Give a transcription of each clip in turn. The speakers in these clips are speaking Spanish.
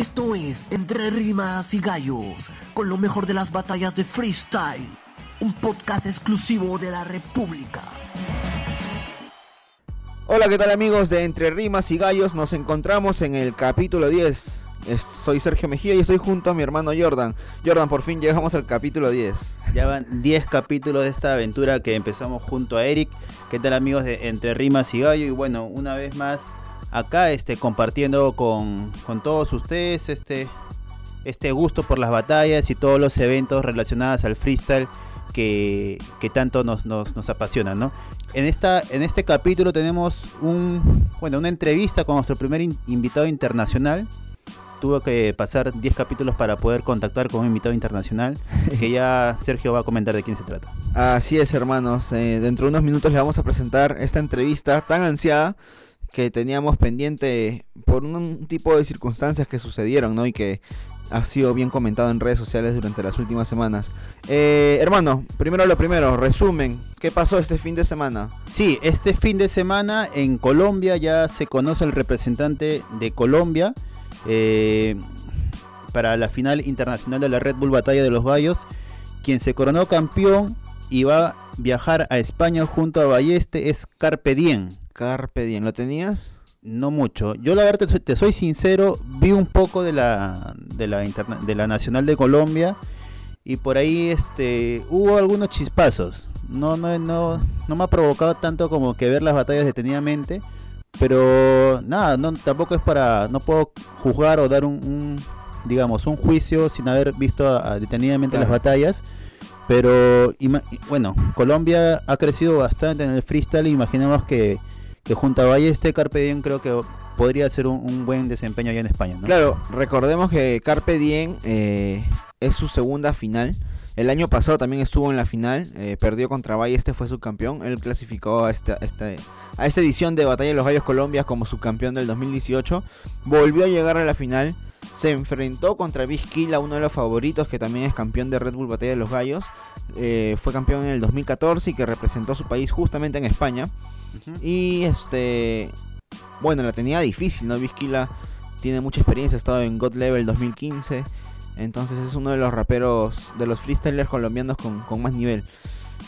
Esto es Entre Rimas y Gallos, con lo mejor de las batallas de freestyle, un podcast exclusivo de la República. Hola, ¿qué tal amigos de Entre Rimas y Gallos? Nos encontramos en el capítulo 10. Es- soy Sergio Mejía y estoy junto a mi hermano Jordan. Jordan, por fin llegamos al capítulo 10. Ya van 10 capítulos de esta aventura que empezamos junto a Eric. ¿Qué tal amigos de Entre Rimas y Gallo? Y bueno, una vez más acá este, compartiendo con, con todos ustedes este, este gusto por las batallas y todos los eventos relacionados al freestyle que, que tanto nos, nos, nos apasionan, ¿no? En, esta, en este capítulo tenemos un, bueno, una entrevista con nuestro primer in- invitado internacional. Tuvo que pasar 10 capítulos para poder contactar con un invitado internacional, que ya Sergio va a comentar de quién se trata. Así es, hermanos. eh, dentro de unos minutos le vamos a presentar esta entrevista tan ansiada que teníamos pendiente por un, tipo de circunstancias que sucedieron, ¿no? Y que ha sido bien comentado en redes sociales durante las últimas semanas. Eh, hermano, primero lo primero, resumen. ¿Qué pasó este fin de semana? Sí, este fin de semana en Colombia ya se conoce el representante de Colombia eh, para la final internacional de la Red Bull Batalla de los Gallos, quien se coronó campeón y va a viajar a España junto a Balleste es Carpe. Carpe Diem, ¿lo tenías? No mucho. Yo la verdad te soy, te soy sincero, vi un poco de la de la interna- de la Nacional de Colombia y por ahí este hubo algunos chispazos. No no no no me ha provocado tanto como que ver las batallas detenidamente, pero nada, no tampoco es para no puedo juzgar o dar un, un, digamos un juicio sin haber visto a- a detenidamente Claro. las batallas. Pero bueno, Colombia ha crecido bastante en el freestyle. Imaginamos que, que junto a Balleste, Carpe Diem creo que podría ser un, buen desempeño allá en España. Claro, recordemos que Carpe Diem eh, es su segunda final. El año pasado también estuvo en la final, eh, perdió contra Valle, este fue subcampeón. Él clasificó a esta, esta- a esta edición de Batalla de los Gallos Colombia como subcampeón del 2018. Volvió a llegar a la final, se enfrentó contra Vizquila, uno de los favoritos que también es campeón de Red Bull Batalla de los Gallos. Eh, fue campeón en el 2014 y que representó a su país justamente en España. Y este. Bueno, la tenía difícil, ¿no? Vizquila tiene mucha experiencia, ha estado en God Level 2015. Entonces es uno de los raperos, de los freestylers colombianos con, con más nivel.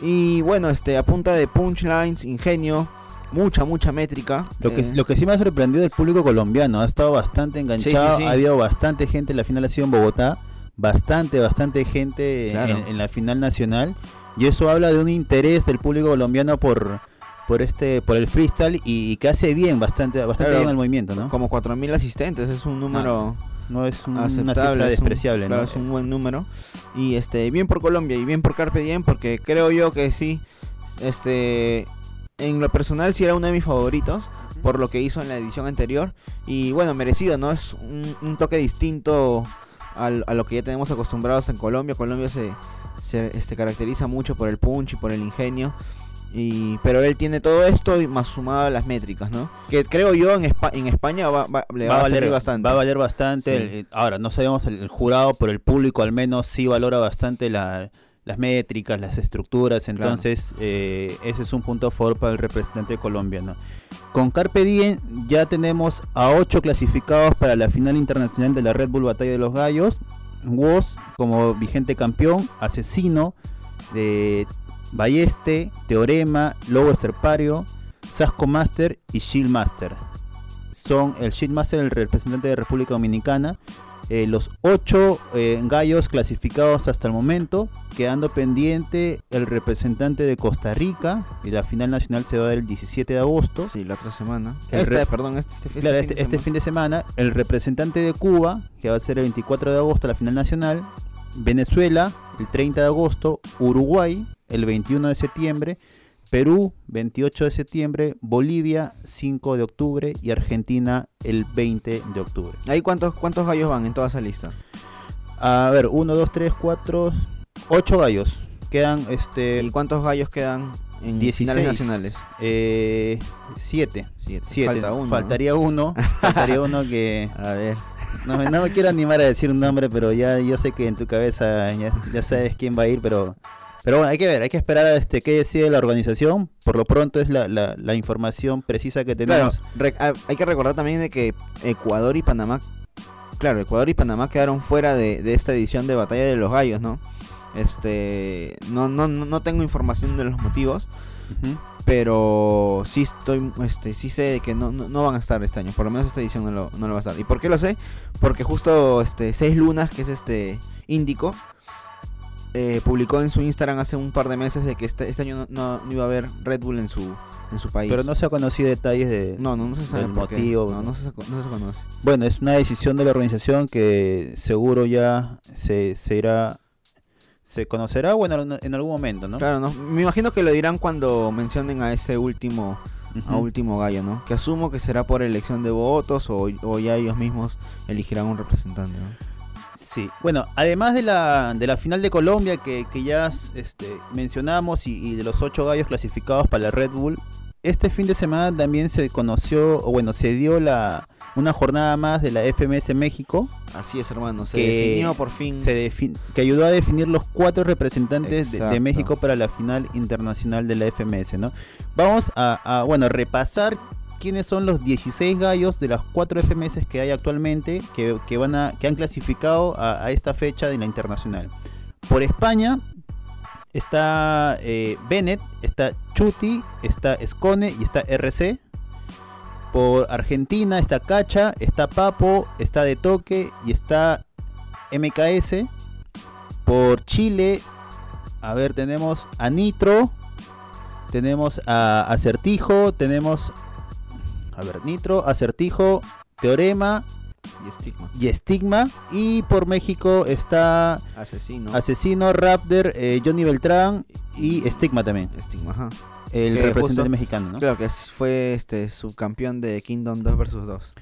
Y bueno, este, a punta de punchlines, ingenio, mucha, mucha métrica. Lo que, eh, lo que sí me ha sorprendido el público colombiano, ha estado bastante enganchado, sí. ha habido bastante gente, la final ha sido en Bogotá, bastante, bastante gente en- Claro. en, en la final nacional, y eso habla de un interés del público colombiano por por este por el freestyle y, y que hace bien bastante bastante Claro. bien el movimiento, ¿no? Como 4.000 asistentes, es un número No es un- una cifra es un- despreciable, claro, ¿no? es un buen número. Y este, bien por Colombia y bien por Carpe Diem, porque creo yo que sí, este, en lo personal sí era uno de mis favoritos, por lo que hizo en la edición anterior. Y bueno, merecido, ¿no? Es un, un toque distinto al- a lo que ya tenemos acostumbrados en Colombia. Colombia se, se este, caracteriza mucho por el punch y por el ingenio. Y, pero él tiene todo esto y más sumado a las métricas, ¿no? Que creo yo en, Espa- en España va, va- le va, a valer bastante. Va a valer bastante. Sí. El- el- ahora, no sabemos el, el jurado, pero el público al menos sí valora bastante la- las métricas, las estructuras. Entonces, eh, ese es un punto a favor para el representante colombiano. Con Carpe Diem ya tenemos a ocho clasificados para la final internacional de la Red Bull Batalla de los Gallos. Woz como vigente campeón, Asesino, de Balleste, Teorema, Lobo Esterpario, Sasco Master y Shield Master. Son el Shield Master, el representante de República Dominicana. eh, los ocho eh, gallos clasificados hasta el momento, quedando pendiente el representante de Costa Rica. Y la final nacional se va el 17 de agosto. Sí, la otra semana. Re- perdón, este, este, Claro, fin de este, este fin de semana, el representante de Cuba, que va a ser el 24 de agosto, la final nacional, Venezuela, el 30 de agosto, Uruguay, el 21 de septiembre, Perú, 28 de septiembre, Bolivia, 5 de octubre y Argentina, el 20 de octubre. ¿Ahí cuántos, cuántos gallos van en toda esa lista? A ver, 1, 2, 3, 4, 8 gallos. Quedan este ¿Y cuántos gallos quedan en 16 finales nacionales? Eh, 7. Siete. Falta uno, ¿no? Faltaría uno. Faltaría uno que. A ver. No, me- no me quiero animar a decir un nombre, pero ya yo sé que en tu cabeza ya, ya sabes quién va a ir, pero pero bueno, hay que ver, hay que esperar a este qué decide la organización. Por lo pronto es la, la, la información precisa que Claro, tenemos. re- ah, hay que recordar también de que Ecuador y Panamá claro, Ecuador y Panamá quedaron fuera de, de esta edición de Batalla de los Gallos, ¿no? Este, no, no, no tengo información de los motivos, pero sí estoy, este, sí sé que no, no, no van a estar este año, por lo menos esta edición no lo, no lo va a estar. ¿Y por qué lo sé? Porque justo este Seis Lunas, que es este Índico, eh, publicó en su Instagram hace un par de meses de que este, este año no, iba a haber Red Bull en su, en su país. Pero no se ha conocido detalles de... no, no, no se sabe del motivo, No, se, no se conoce. Bueno, es una decisión de la organización que seguro ya se, se irá... Se conocerá, bueno, en- algún momento, ¿no? Claro, no, me imagino que lo dirán cuando mencionen a ese último a último gallo, ¿no? Que asumo que será por elección de votos o, o ya ellos mismos elegirán un representante, ¿no? Sí, bueno, además de la, de la final de Colombia que, que ya este, mencionamos y, y de los ocho gallos clasificados para la Red Bull, este fin de semana también se conoció, o bueno, se dio la una jornada más de la FMS México Así es, hermano. Se Que definió por fin. se defin- que ayudó a definir los cuatro representantes de. México para la final internacional de la FMS, ¿no? Vamos a, a, bueno, repasar quiénes son los 16 gallos de las cuatro FMS que hay actualmente que, que van a, que han clasificado a, a esta fecha de la internacional. Por España está eh, Bennett, está Chuti, está Escone y está RC. Por Argentina está Cacha, está Papo, está De Toque y está MKS. Por Chile, a ver, tenemos a Nitro, tenemos a Acertijo, tenemos, a ver, Nitro, Acertijo, Teorema Y estigma. y Estigma. Y por México está Asesino. Asesino, Raptor, eh, Johnny Beltrán y Estigma también, estigma, ajá. el Que representante justo- mexicano, ¿no? Claro que fue este subcampeón de Kingdom 2 vs 2.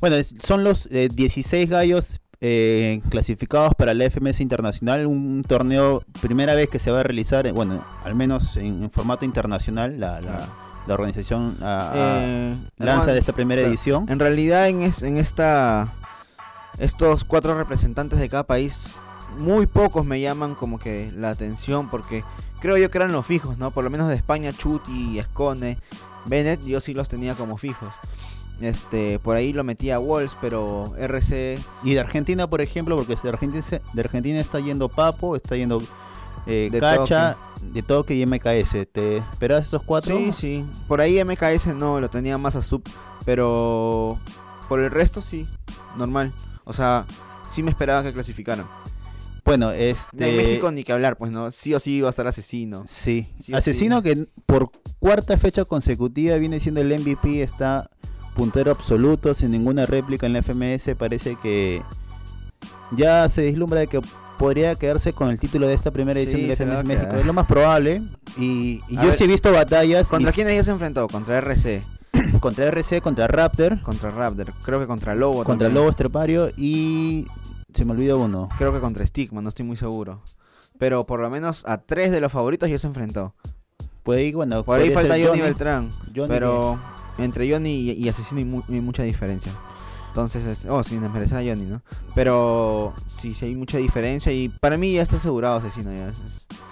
Bueno, es- son los eh, 16 gallos eh, clasificados para la FMS Internacional, un torneo, primera vez que se va a realizar, eh, bueno, al menos en, en formato internacional, la, la- la organización ah, ah, Eh, lanza no, de esta primera claro. edición. En realidad en, es- en esta estos cuatro representantes de cada país muy pocos me llaman como que la atención porque creo yo que eran los fijos, ¿no? Por lo menos de España Chuti, Escone, Bennett, yo sí los tenía como fijos. Este, por ahí lo metía a Wolves, pero RC Y de Argentina, por ejemplo, porque de Argentina, de Argentina está yendo Papo, está yendo eh, De Cacha, de Toque y MKS. ¿Te esperas esos cuatro? Sí, sí. Por ahí MKS no, lo tenía más a sub. Pero por el resto sí, normal. O sea, sí me esperaba que clasificaran. Bueno, De este... México ni que hablar, pues no. Sí o sí iba a estar asesino. Sí. Sí Asesino que por cuarta fecha consecutiva viene siendo el MVP, está puntero absoluto, sin ninguna réplica en la FMS. Parece que ya se vislumbra de que podría quedarse con el título de esta primera edición Sí, de la a México. Es lo más probable. Y, yo ver, sí he visto batallas ¿Contra quién ella se enfrentó? Contra RC, contra RC, contra Raptor, contra Raptor, creo que contra Lobo. contra también. Lobo Estrepario y se me olvidó uno. Creo que contra Stigma, no estoy muy seguro. Pero por lo menos a tres de los favoritos ya se enfrentó. Puede ir, bueno, Por ahí falta ser Johnny, Beltrán. Johnny pero entre Johnny y, y Asesino hay, mu- hay mucha diferencia. Entonces, es, oh, sin desmerecer a Johnny, ¿no? Pero sí, sí hay mucha diferencia y para mí ya está asegurado Asesino. Ya es,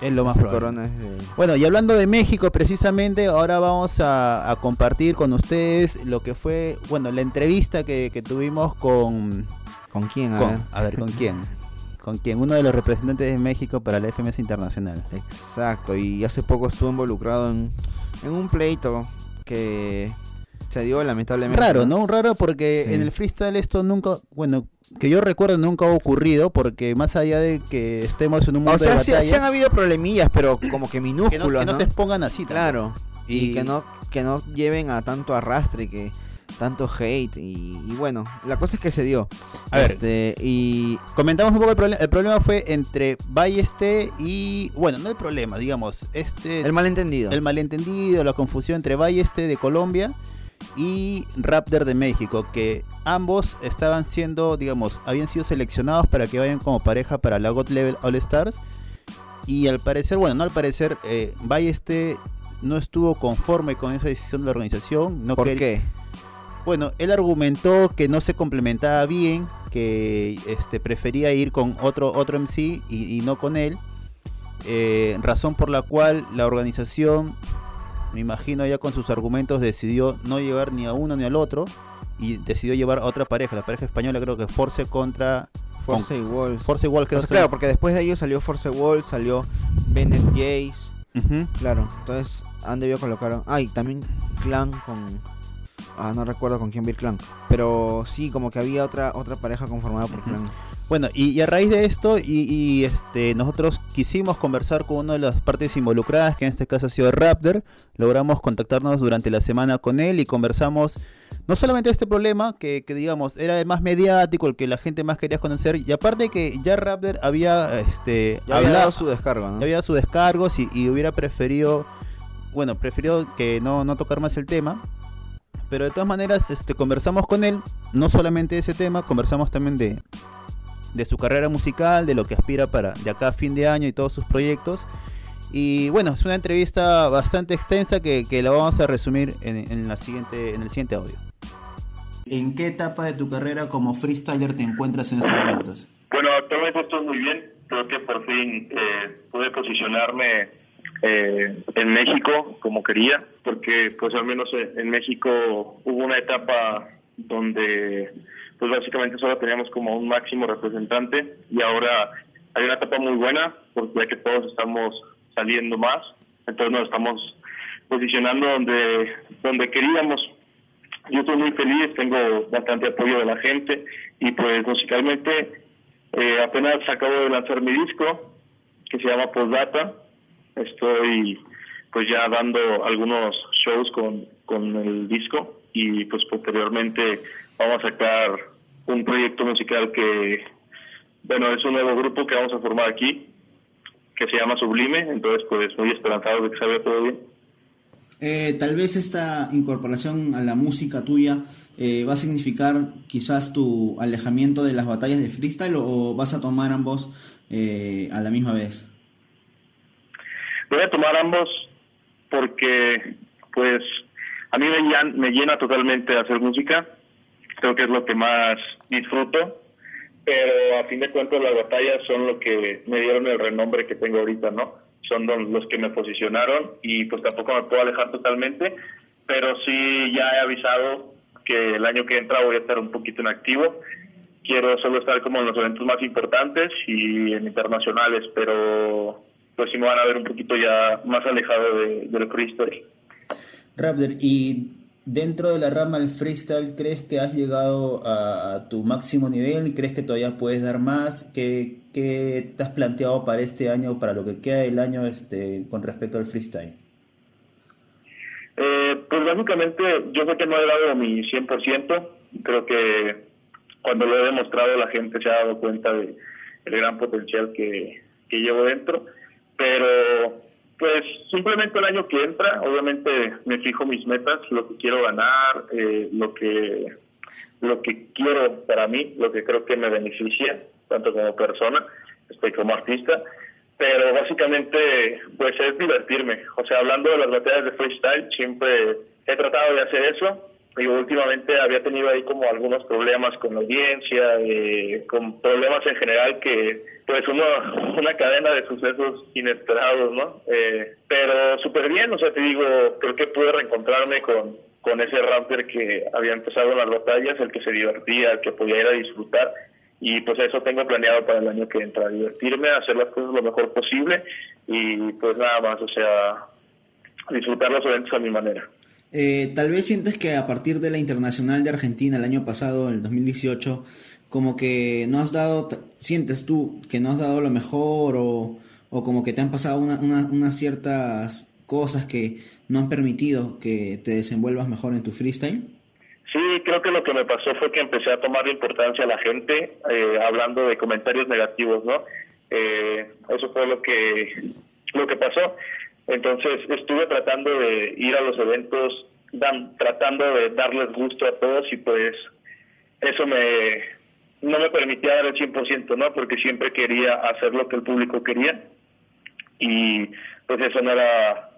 es lo más probable. corona es de- Bueno, y hablando de México precisamente, ahora vamos a, a compartir con ustedes lo que fue, bueno, la entrevista que, que tuvimos con, ¿Con quién? A con- ver. a ver, ¿con quién? ¿Con quién? Uno de los representantes de México para la FMS Internacional. Exacto, y hace poco estuvo involucrado en, en un pleito que se dio lamentablemente. Raro, ¿no? Raro porque Sí. en el freestyle esto nunca, bueno, que yo recuerdo nunca ha ocurrido porque más allá de que estemos en un mundo O sea, de sí, batalla, sí han habido problemillas, pero como que que no, minúsculos, que no ¿no? se expongan así. Claro, y, Y- que no que no lleven a tanto arrastre, que tanto hate y, y bueno, la cosa es que se dio. A ver. Este, y Comentamos un poco el problema. El problema fue entre Balleste y. Bueno, no el problema, digamos. Este. el malentendido. el malentendido, la confusión entre Balleste de Colombia y Raptor de México, que ambos estaban siendo, digamos, habían sido seleccionados para que vayan como pareja para la God Level All Stars. Y al parecer, bueno, no al parecer, eh, Balleste no estuvo conforme con esa decisión de la organización. No ¿Por qué? Bueno, él argumentó que no se complementaba bien, que este, prefería ir con otro, otro MC y, y no con él. Eh, razón por la cual la organización, me imagino ya con sus argumentos, decidió no llevar ni a uno ni al otro. y decidió llevar a otra pareja, la pareja española creo que Force contra Force y Walls. Force y Walls, creo claro, porque después de ellos salió Force Walls, salió Bennett Jace. Claro, entonces han debido colocar. Ah, y también Clan con. Ah, no recuerdo con quién vi el Clan. Pero sí, como que había otra otra pareja conformada por. Clan. Bueno, y, y a raíz de esto, y, y, este, nosotros quisimos conversar con una de las partes involucradas, que en este caso ha sido Raptor. Logramos contactarnos durante la semana con él y conversamos no solamente este problema, que, que digamos era el más mediático, el que la gente más quería conocer, y aparte que ya Raptor había este, Ya había hablado- dado su ya había sus descargos y, y hubiera preferido, bueno, prefirió que no, no tocar más el tema. Pero de todas maneras, este, conversamos con él, no solamente de ese tema, conversamos también de, de su carrera musical, de lo que aspira para de acá a fin de año y todos sus proyectos. Y bueno, es una entrevista bastante extensa que, que la vamos a resumir en, en la siguiente, en el siguiente audio. ¿En qué etapa de tu carrera como freestyler te encuentras en estos momentos? Bueno, actualmente estoy muy bien. Creo que por fin eh, pude posicionarme eh, en México como quería, porque pues al menos en en México hubo una etapa donde pues básicamente solo teníamos como un máximo representante y ahora hay una etapa muy buena porque ya que todos estamos saliendo más, entonces nos estamos posicionando donde donde queríamos yo estoy muy feliz, tengo bastante apoyo de la gente y pues musicalmente eh, apenas acabo de lanzar mi disco que se llama Postdata. Estoy pues ya dando algunos shows con, con el disco y pues posteriormente vamos a sacar un proyecto musical que, bueno, es un nuevo grupo que vamos a formar aquí que se llama Sublime, entonces pues muy esperanzado de que salga todo bien. Eh, tal vez esta incorporación a la música tuya eh, va a significar quizás tu alejamiento de las batallas de freestyle o, o vas a tomar ambos eh, a la misma vez. Voy a tomar ambos porque, pues, a mí me, llan- me llena totalmente hacer música. Creo que es lo que más disfruto. Pero a fin de cuentas las batallas son lo que me dieron el renombre que tengo ahorita, ¿no? Son los que me posicionaron y pues tampoco me puedo alejar totalmente. Pero sí ya he avisado que el año que entra voy a estar un poquito inactivo. Quiero solo estar como en los eventos más importantes y en internacionales, pero pues sí me van a ver un poquito ya más alejado de, del freestyle. Raptor, y dentro de la rama del freestyle, ¿crees que has llegado a, tu máximo nivel? ¿Crees que todavía puedes dar más? ¿Qué, qué te has planteado para este año, para lo que queda del año este, con respecto al freestyle? Eh, pues básicamente yo sé que no he dado mi 100%, creo que cuando lo he demostrado la gente se ha dado cuenta de el gran potencial que, que llevo dentro, simplemente el año que entra, obviamente me fijo mis metas, lo que quiero ganar, eh, lo que lo que quiero para mí, lo que creo que me beneficia, tanto como persona, este, como artista, pero básicamente pues es divertirme. O sea, hablando de las batallas de freestyle, siempre he tratado de hacer eso. Y últimamente había tenido ahí como algunos problemas con la audiencia, eh, con problemas en general que pues uno, una cadena de sucesos inesperados, ¿no? Eh, pero súper bien, o sea, te digo, creo que pude reencontrarme con, con ese Raptor que había empezado las batallas, el que se divertía, el que podía ir a disfrutar y pues eso tengo planeado para el año que entra, divertirme, hacer las cosas lo mejor posible y pues nada más, o sea, disfrutar los eventos a mi manera. Eh, tal vez sientes que a partir de la Internacional de Argentina el año pasado, el 2018, como que no has dado, sientes tú que no has dado lo mejor o, o como que te han pasado una- una- unas ciertas cosas que no han permitido que te desenvuelvas mejor en tu freestyle? Sí, creo que lo que me pasó fue que empecé a tomar importancia a la gente eh, hablando de comentarios negativos, ¿no? Eh, eso fue lo que lo que pasó. Entonces estuve tratando de ir a los eventos, dan- tratando de darles gusto a todos y pues eso me no me permitía dar el 100%, ¿no? Porque siempre quería hacer lo que el público quería y pues eso no era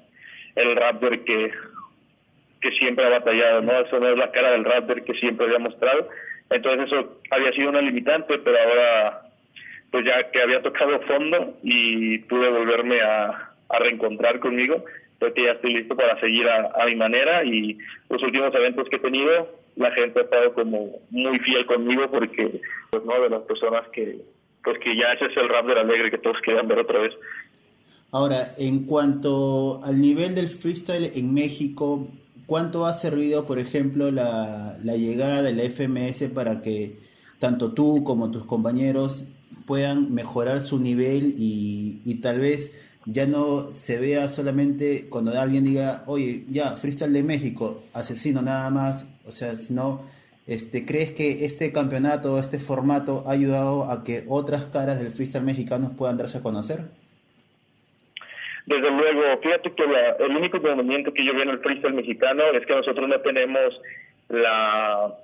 el rapper que que siempre ha batallado, ¿no? Eso no es la cara del rapper que siempre había mostrado. Entonces eso había sido una limitante, pero ahora pues ya que había tocado fondo y pude volverme a, a reencontrar conmigo, creo que ya estoy listo para seguir a, mi manera y los últimos eventos que he tenido, la gente ha estado como muy fiel conmigo porque, pues, ¿no? De las personas que, pues que ya ese es el rap del alegre que todos querían ver otra vez. Ahora, en cuanto al nivel del freestyle en México, ¿cuánto ha servido, por ejemplo, la, la llegada de la FMS para que tanto tú como tus compañeros puedan mejorar su nivel y, y tal vez ya no se vea solamente cuando alguien diga, oye, ya, freestyle de México, asesino nada más, o sea, sino, este, ¿crees que este campeonato, este formato ha ayudado a que otras caras del freestyle mexicano puedan darse a conocer? Desde luego, fíjate que el único movimiento que yo veo en el freestyle mexicano es que nosotros no tenemos la,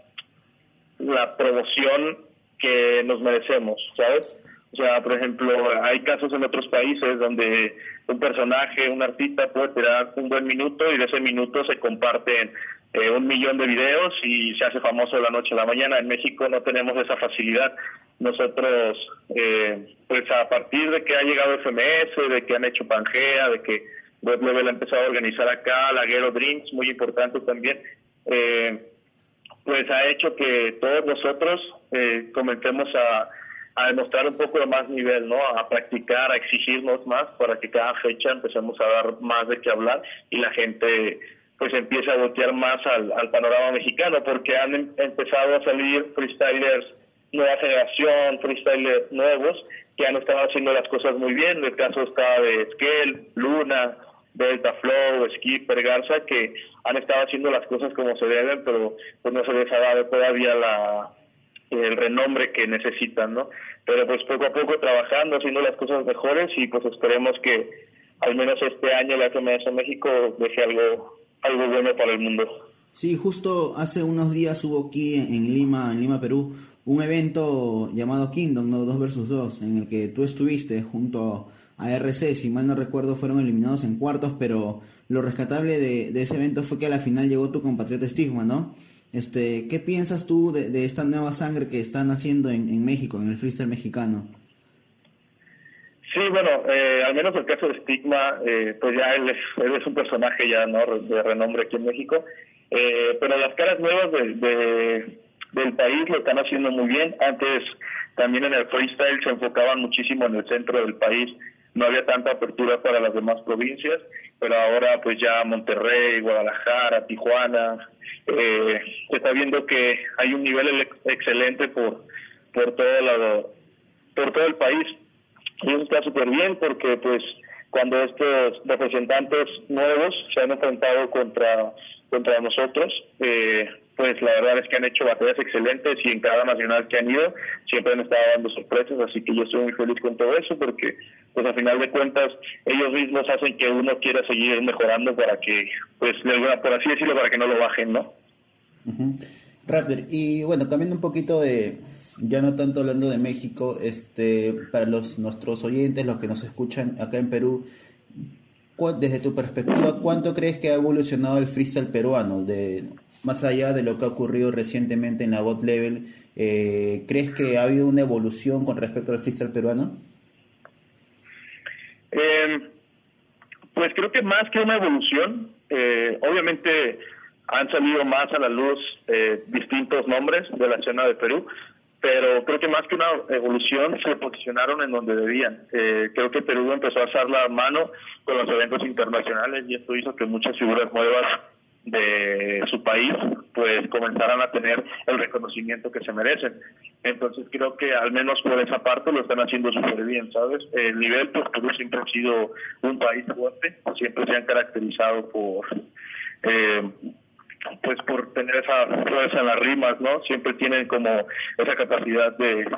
la promoción que nos merecemos, ¿sabes? O sea, por ejemplo, hay casos en otros países donde un personaje, un artista puede tirar un buen minuto y de ese minuto se comparten eh, un millón de videos y se hace famoso de la noche a la mañana. En México no tenemos esa facilidad. Nosotros, eh, pues a partir de que ha llegado FMS, de que han hecho Pangea, de que Web Level ha empezado a organizar acá, Laguero Drinks, muy importante también, eh, pues ha hecho que todos nosotros eh, comencemos a a demostrar un poco de más nivel, ¿no? A practicar, a exigirnos más para que cada fecha empecemos a dar más de qué hablar y la gente pues empiece a voltear más al, panorama mexicano porque han em, empezado a salir freestylers nueva generación, freestylers nuevos que han estado haciendo las cosas muy bien. El caso está de Skell, Luna, Delta Flow, Skipper, Garza, que han estado haciendo las cosas como se deben, pero pues no se les ha dado todavía la, el renombre que necesitan, ¿no? Pero pues poco a poco trabajando, haciendo las cosas mejores y pues esperemos que al menos este año la FMS México deje algo, algo bueno para el mundo. Sí, justo hace unos días hubo aquí en Lima, en Lima, Perú, un evento llamado Kingdom, ¿no? 2 versus 2, en el que tú estuviste junto a RC, si mal no recuerdo fueron eliminados en cuartos, pero lo rescatable de, ese evento fue que a la final llegó tu compatriota Stigma, ¿no? Este, ¿Qué piensas tú de, esta nueva sangre que están haciendo en, México, en el freestyle mexicano? Sí, bueno, eh, al menos el caso de Stigma, eh, pues ya él es, un personaje ya no de renombre aquí en México, eh, pero las caras nuevas de, del país lo están haciendo muy bien. Antes también en el freestyle se enfocaban muchísimo en el centro del país, no había tanta apertura para las demás provincias, pero ahora pues ya Monterrey, Guadalajara, Tijuana, eh, se está viendo que hay un nivel excelente por por todo lado, por todo el país. Y eso está súper bien porque pues cuando estos representantes nuevos se han enfrentado contra contra nosotros eh, pues la verdad es que han hecho batallas excelentes y en cada nacional que han ido siempre han estado dando sorpresas, así que yo estoy muy feliz con todo eso porque pues a final de cuentas ellos mismos hacen que uno quiera seguir mejorando para que, pues por así decirlo, para que no lo bajen, ¿no? Raptor, y bueno, cambiando un poquito de, ya no tanto hablando de México, este, para los nuestros oyentes, los que nos escuchan acá en Perú, desde tu perspectiva, ¿cuánto crees que ha evolucionado el freestyle peruano? De, más allá de lo que ha ocurrido recientemente en la God Level, eh, ¿crees que ha habido una evolución con respecto al freestyle peruano? Eh, pues creo que más que una evolución, eh, obviamente han salido más a la luz eh, distintos nombres de la escena de Perú, pero creo que más que una evolución se posicionaron en donde debían. Eh, creo que Perú empezó a alzar la mano con los eventos internacionales y esto hizo que muchas figuras nuevas de su país pues comenzaran a tener el reconocimiento que se merecen. Entonces creo que al menos por esa parte lo están haciendo súper bien, ¿sabes? El nivel, pues Perú siempre ha sido un país fuerte, siempre se han caracterizado por... Eh, pues por tener esa fuerza en las rimas, ¿no? Siempre tienen como esa capacidad de,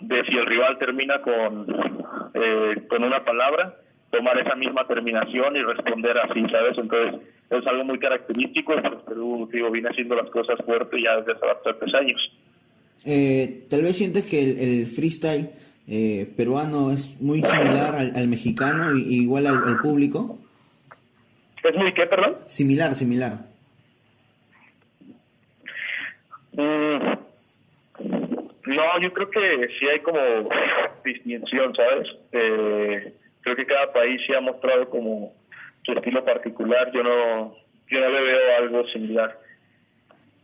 de si el rival termina con, eh, con una palabra, tomar esa misma terminación y responder así, ¿sabes? Entonces, es algo muy característico, pero Perú, digo, viene haciendo las cosas fuertes ya desde hace bastantes años. Eh, Tal vez sientes que el, freestyle eh, peruano es muy similar al, mexicano y, igual al, público. ¿Es muy qué, perdón? Similar, similar. Mm, no, yo creo que sí hay como distinción, ¿sabes? Eh, creo que cada país se ha mostrado como su estilo particular, yo no, yo no le veo algo similar.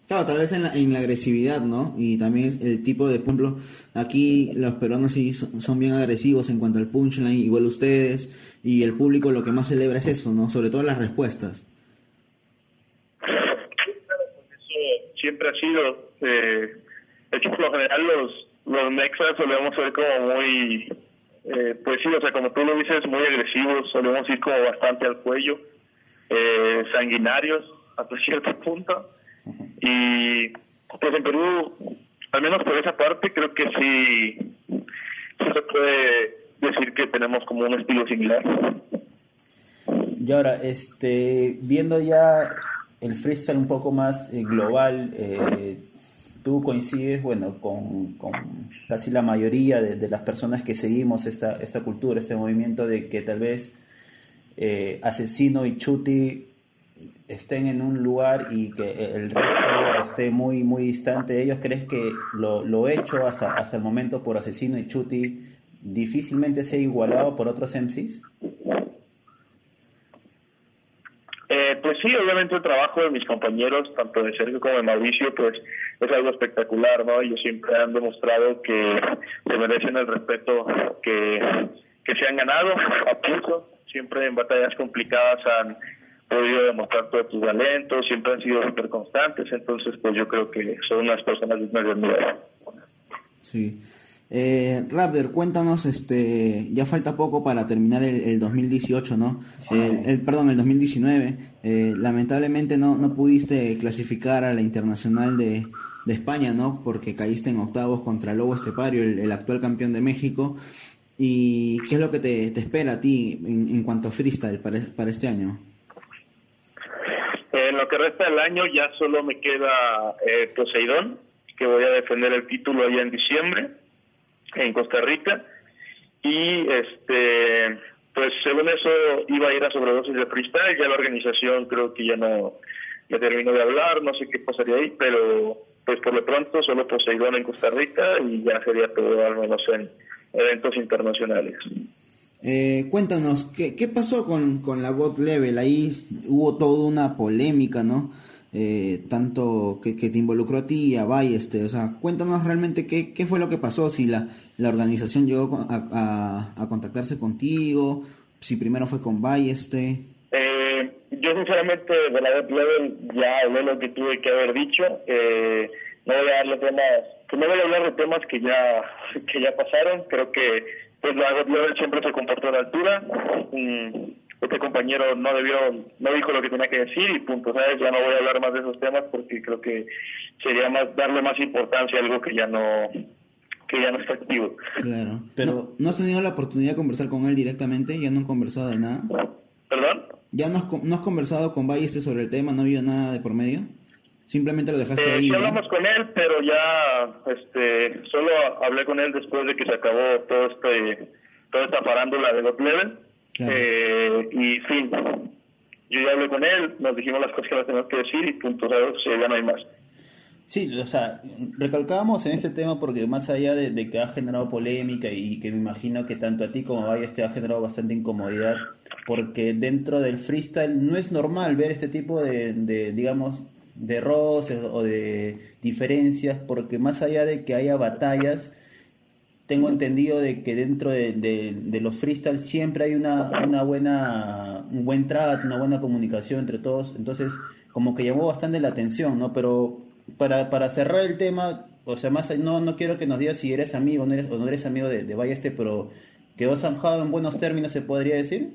Claro, tal vez en la, en la agresividad, ¿no? Y también el tipo de, por ejemplo, aquí los peruanos sí son, son bien agresivos en cuanto al punchline, igual ustedes, y el público lo que más celebra es eso, ¿no? Sobre todo las respuestas. Eso siempre ha sido, eh, de hecho por lo general los, los mexas solemos ser como muy, eh, pues sí, o sea, como tú lo dices, muy agresivos, solemos ir como bastante al cuello, eh, sanguinarios hasta cierto punto. Y pues en Perú, al menos por esa parte, creo que sí, se puede decir que tenemos como un estilo similar. Y ahora, este, viendo ya el freestyle un poco más eh, global, eh, tú coincides, bueno, con, casi la mayoría de, de, las personas que seguimos esta, esta cultura, este movimiento de que tal vez eh, Asesino y Chuti estén en un lugar y que el resto esté muy muy distante de ellos, ¿crees que lo, lo hecho hasta, hasta el momento por Asesino y Chuti difícilmente sea igualado por otros MCs? Eh, pues sí, obviamente el trabajo de mis compañeros, tanto de Sergio como de Mauricio, pues es algo espectacular, ¿no? Ellos siempre han demostrado que se merecen el respeto que, que se han ganado a pulso, siempre en batallas complicadas han podido demostrar todos sus talentos, siempre han sido súper constantes, entonces pues yo creo que son unas personas dignas de admirar. Sí. Eh, Raptor, cuéntanos, este, ya falta poco para terminar el, el 2018, ¿no? El, el, perdón, el 2019. Eh, lamentablemente no, no pudiste clasificar a la internacional de, de, España, ¿no? Porque caíste en octavos contra Lobo Estepario, el, el actual campeón de México. ¿Y qué es lo que te, te espera a ti en, en, cuanto a freestyle para, para este año? En lo que resta del año ya solo me queda eh, Poseidón, que voy a defender el título allá en diciembre en Costa Rica y este pues según eso iba a ir a sobredosis de freestyle ya la organización creo que ya no me terminó de hablar no sé qué pasaría ahí pero pues por lo pronto solo Poseidón en Costa Rica y ya sería todo al menos en eventos internacionales eh, cuéntanos, ¿qué, ¿qué pasó con, con la God Level? Ahí hubo toda una polémica, ¿no? Eh, tanto que, que, te involucró a ti y a Balleste, o sea, cuéntanos realmente qué, qué fue lo que pasó, si la, la organización llegó a, a, a contactarse contigo, si primero fue con Balleste. Eh, yo sinceramente de la web level ya hablé lo que tuve que haber dicho, eh, no voy a darle temas, no voy a hablar de temas que ya, que ya pasaron, creo que pues la web level siempre se comportó a la altura, mm, este compañero no debió, no dijo lo que tenía que decir y punto, ¿sabes? Ya no voy a hablar más de esos temas porque creo que sería más darle más importancia a algo que ya no que ya no está activo. Claro. Pero ¿No, ¿no has tenido la oportunidad de conversar con él directamente? ¿Ya no han conversado de nada? ¿Perdón? ¿Ya no has, no has conversado con Balleste sobre el tema? ¿No ha habido nada de por medio? Simplemente lo dejaste eh, ahí. Sí, ¿no? hablamos con él, pero ya este solo hablé con él después de que se acabó todo este toda esta farándula de God Level Claro. Eh, y fin, yo ya hablé con él, nos dijimos las cosas que nos tenemos que decir y punto. O sea, ya no hay más. Sí, o sea, recalcábamos en este tema porque más allá de, de, que ha generado polémica y que me imagino que tanto a ti como a Valles te ha generado bastante incomodidad, porque dentro del freestyle no es normal ver este tipo de, de digamos, de roces o de diferencias, porque más allá de que haya batallas, tengo entendido de que dentro de, de, de los freestyle siempre hay una, una buena, un buen trato, una buena comunicación entre todos, entonces como que llamó bastante la atención, ¿no? Pero para, para cerrar el tema, o sea, más no, no quiero que nos digas si eres amigo o no eres, o no eres amigo de, de Balleste, pero quedó zanjado en buenos términos, ¿se podría decir?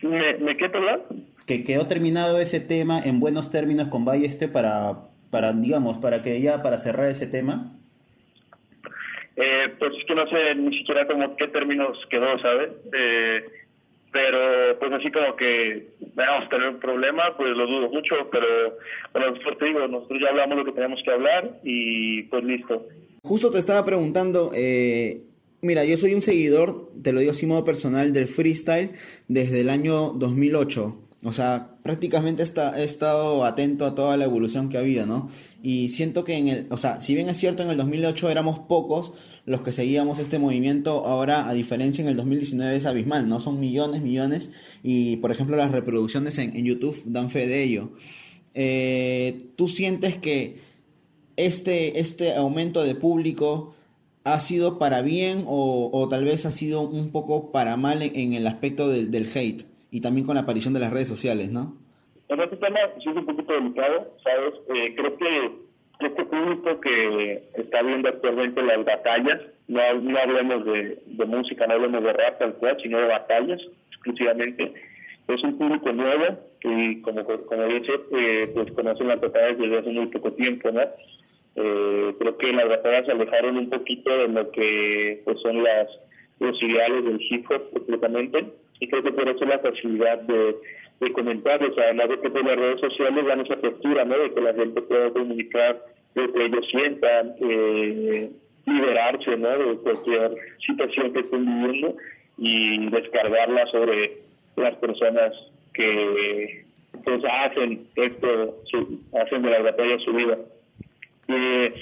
¿Me, me qué, perdón? Que quedó terminado ese tema en buenos términos con Balleste para, para, digamos, para que ya, para cerrar ese tema. Eh, pues es que no sé ni siquiera como qué términos quedó, ¿sabes? Eh, pero pues así como que vamos a tener un problema, pues lo dudo mucho, pero bueno, pues te digo, nosotros ya hablamos lo que tenemos que hablar y pues listo. Justo te estaba preguntando, eh, mira, yo soy un seguidor, te lo digo así modo personal, del freestyle desde el año 2008. O sea, prácticamente está, he estado atento a toda la evolución que ha habido, ¿no? Y siento que en el, o sea, si bien es cierto en el 2008 éramos pocos los que seguíamos este movimiento, ahora a diferencia en el 2019 es abismal, ¿no? Son millones, millones y por ejemplo las reproducciones en, YouTube dan fe de ello. Eh, ¿Tú sientes que este, este aumento de público ha sido para bien o, o tal vez ha sido un poco para mal en, en el aspecto del, del hate? Y también con la aparición de las redes sociales, ¿no? En este tema sí es un poquito delicado, ¿sabes? Eh, creo que este público que está viendo actualmente las batallas, no, no hablemos de, música, no hablemos de rap tal cual, sino de batallas exclusivamente, es un público nuevo y como, como dice, eh, pues conocen las batallas desde hace muy poco tiempo, ¿no? Eh, creo que las batallas se alejaron un poquito de lo que pues son las los ideales del hip hop completamente y creo que por eso la facilidad de, de comentarios, además de que por las redes sociales dan esa postura, ¿no? De que la gente pueda comunicar lo que ellos sientan, eh, liberarse, ¿no? De cualquier situación que estén viviendo y descargarla sobre las personas que pues hacen esto, su, hacen de la batalla su vida. Eh,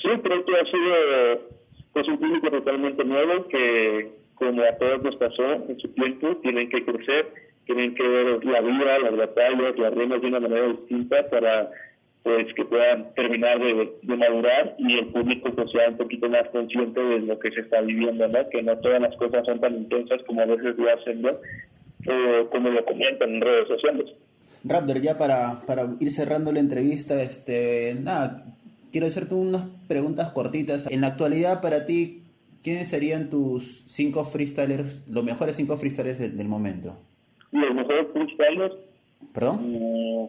sí, creo que ha sido pues un público totalmente nuevo que como a todos nos pasó en su tiempo, tienen que crecer, tienen que ver la vida, las batallas, las rimas de una manera distinta para pues que puedan terminar de, de, madurar y el público pues sea un poquito más consciente de lo que se está viviendo, ¿no? Que no todas las cosas son tan intensas como a veces lo hacen, ¿no? O como lo comentan en redes sociales. Raptor, ya para, para ir cerrando la entrevista, este, nada, quiero hacerte unas preguntas cortitas. En la actualidad, para ti, ¿quiénes serían tus cinco freestylers, los mejores cinco freestylers de, del momento? Los mejores freestylers. ¿Perdón? Uh,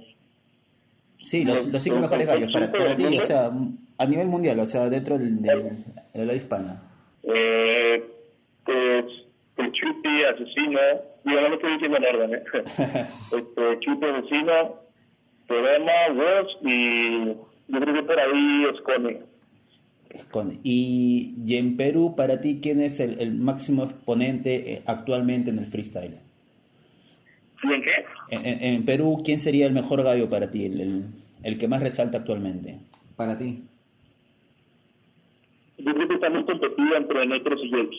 sí, los, los cinco los, mejores gallos para, para ti, o sea, a nivel mundial, o sea, dentro del, del, de la hispana. Eh, pues, el Chupi, Asesino, yo no lo estoy diciendo en orden, ¿eh? este, Chupi, Asesino, Programa, Woz y yo creo que por ahí Y, y en Perú, para ti, ¿quién es el, el máximo exponente eh, actualmente en el freestyle? ¿Y en qué? En, en, en, Perú, ¿quién sería el mejor gallo para ti, el, el, el, que más resalta actualmente? Para ti. Yo creo que estamos competidos entre nosotros y James.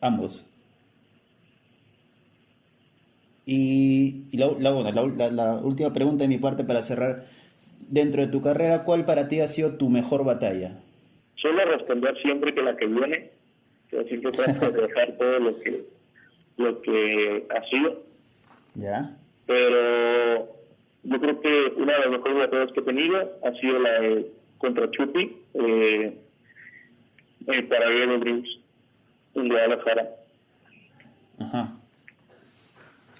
Ambos. Y, y la, la, bueno, la, la, última pregunta de mi parte para cerrar. Dentro de tu carrera, ¿cuál para ti ha sido tu mejor batalla? Suelo responder siempre que la que viene, yo siempre trato de dejar todo lo que lo que ha sido. Ya. Pero yo creo que una de las mejores batallas que he tenido ha sido la de contra Chupi, eh, eh, para Dreams, en Guadalajara. Ajá.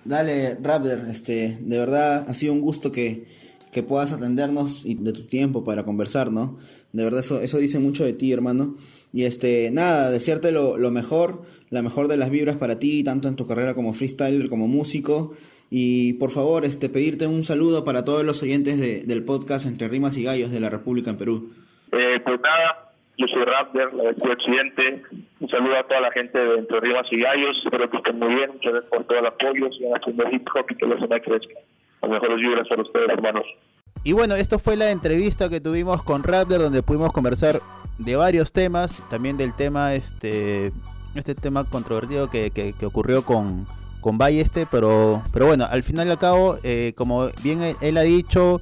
Dale, Raptor, este, de verdad ha sido un gusto que, que puedas atendernos y de tu tiempo para conversar, ¿no? De verdad eso, eso dice mucho de ti, hermano. Y este, nada, desearte lo, lo mejor, la mejor de las vibras para ti, tanto en tu carrera como freestyler, como músico. Y por favor, este, pedirte un saludo para todos los oyentes de, del podcast Entre Rimas y Gallos de la República en Perú. Eh, pues nada, yo soy Raptor, la del occidente. Un saludo a toda la gente de Entre Rimas y Gallos. Espero que estén muy bien. Muchas gracias por todo el apoyo. Sigan haciendo hip hop y que los demás crezcan. Las mejores vibras para ustedes, hermanos. Y bueno, esto fue la entrevista que tuvimos con Raptor, donde pudimos conversar de varios temas, también del tema, este, este tema controvertido que, que, ocurrió con, con Balleste, pero, pero bueno, al final y al cabo, eh, como bien él, él, ha dicho,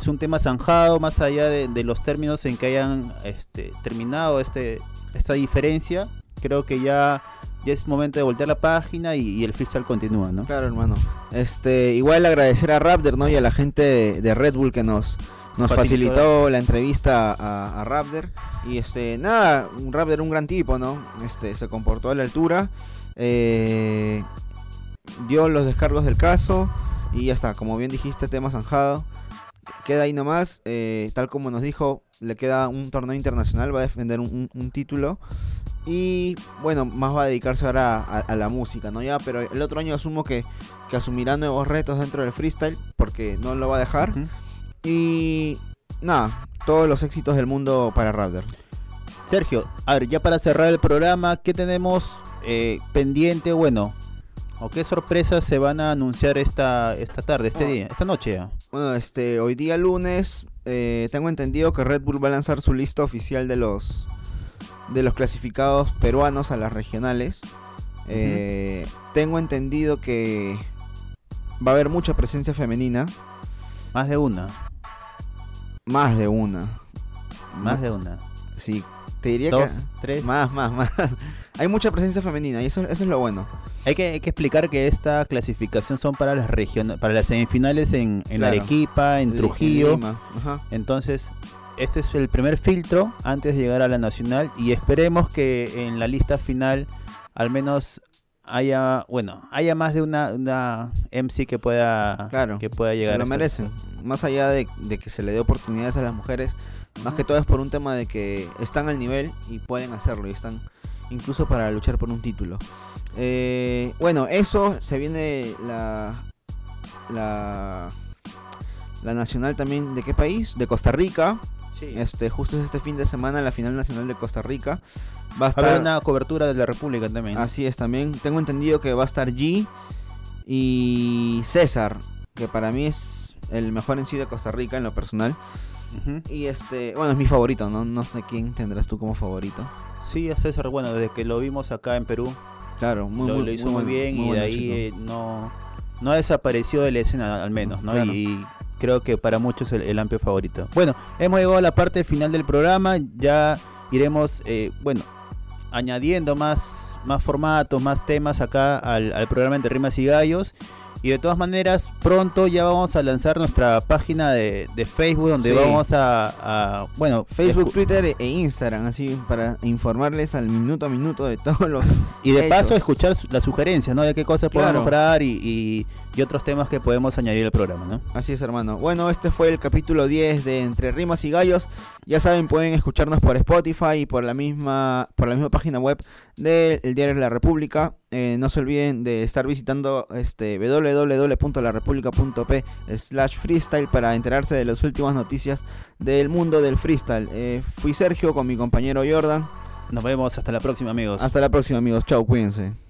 es un tema zanjado, más allá de, de los términos en que hayan este, terminado este, esta diferencia, creo que ya ya es momento de voltear la página y, y, el freestyle continúa, ¿no? Claro, hermano. Este, igual agradecer a Raptor, ¿no? Y a la gente de, de Red Bull que nos, nos facilitó, facilitó la entrevista a, a, Raptor. Y este, nada, un Raptor un gran tipo, ¿no? Este, se comportó a la altura. Eh, dio los descargos del caso. Y ya está, como bien dijiste, tema zanjado. Queda ahí nomás, eh, tal como nos dijo, le queda un torneo internacional, va a defender un, un, un título. Y bueno, más va a dedicarse ahora a, a, a, la música, ¿no? Ya, pero el otro año asumo que, que, asumirá nuevos retos dentro del freestyle, porque no lo va a dejar. Uh -huh. Y nada, todos los éxitos del mundo para Raptor. Sergio, a ver, ya para cerrar el programa, ¿qué tenemos eh, pendiente? Bueno, o qué sorpresas se van a anunciar esta, esta tarde, este Oh. día, esta noche? Bueno, este, hoy día lunes eh, tengo entendido que Red Bull va a lanzar su lista oficial de los de los clasificados peruanos a las regionales. Eh, tengo entendido que va a haber mucha presencia femenina, Más de una, más de una. más de una. Sí, te diría Dos, que tres. más, más, más. Hay mucha presencia femenina y eso, eso es lo bueno. Hay que, hay que explicar que esta clasificación son para las regiones, para las semifinales en, en Claro. Arequipa, en Trujillo. Ajá. Entonces, este es el primer filtro antes de llegar a la nacional y esperemos que en la lista final al menos haya, bueno, haya más de una, una MC que pueda, Claro, que pueda llegar. se lo a merecen. Más allá de, de que se le dé oportunidades a las mujeres, más que todo es por un tema de que están al nivel y pueden hacerlo y están incluso para luchar por un título. Eh, bueno, eso se viene la la la nacional también de qué país? De Costa Rica. Sí. Este justo es este fin de semana la final nacional de Costa Rica. Va a estar una cobertura de la República también. Así es, también tengo entendido que va a estar G y César, que para mí es el mejor en sí de Costa Rica en lo personal. Y este, bueno, es mi favorito, ¿no? No sé quién tendrás tú como favorito. Sí, a César, bueno, desde que lo vimos acá en Perú, Claro, muy, lo, muy- lo hizo muy bien muy y de ahí eh, no, no ha desaparecido de la escena al menos, ¿no? Claro. Y creo que para muchos el, el amplio favorito. Bueno, hemos llegado a la parte final del programa, ya iremos, eh, bueno, añadiendo más, más formatos, más temas acá al, al programa Entre Rimas y Gallos. Y de todas maneras, pronto ya vamos a lanzar nuestra página de, de Facebook donde Sí. vamos a, a, bueno, Facebook, Twitter e Instagram, así para informarles al minuto a minuto de todos los Y de paso escuchar las sugerencias, ¿no? De qué cosas podemos Claro. mejorar y, y- y otros temas que podemos añadir al programa, ¿no? Así es, hermano. Bueno, este fue el capítulo 10 de Entre Rimas y Gallos. Ya saben, pueden escucharnos por Spotify y por la misma, por la misma página web del Diario de la República. Eh, no se olviden de estar visitando este www.larepublica.p slash freestyle para enterarse de las últimas noticias del mundo del freestyle. Eh, fui Sergio con mi compañero Jordan. Nos vemos hasta la próxima, amigos. Hasta la próxima, amigos. Chao, cuídense.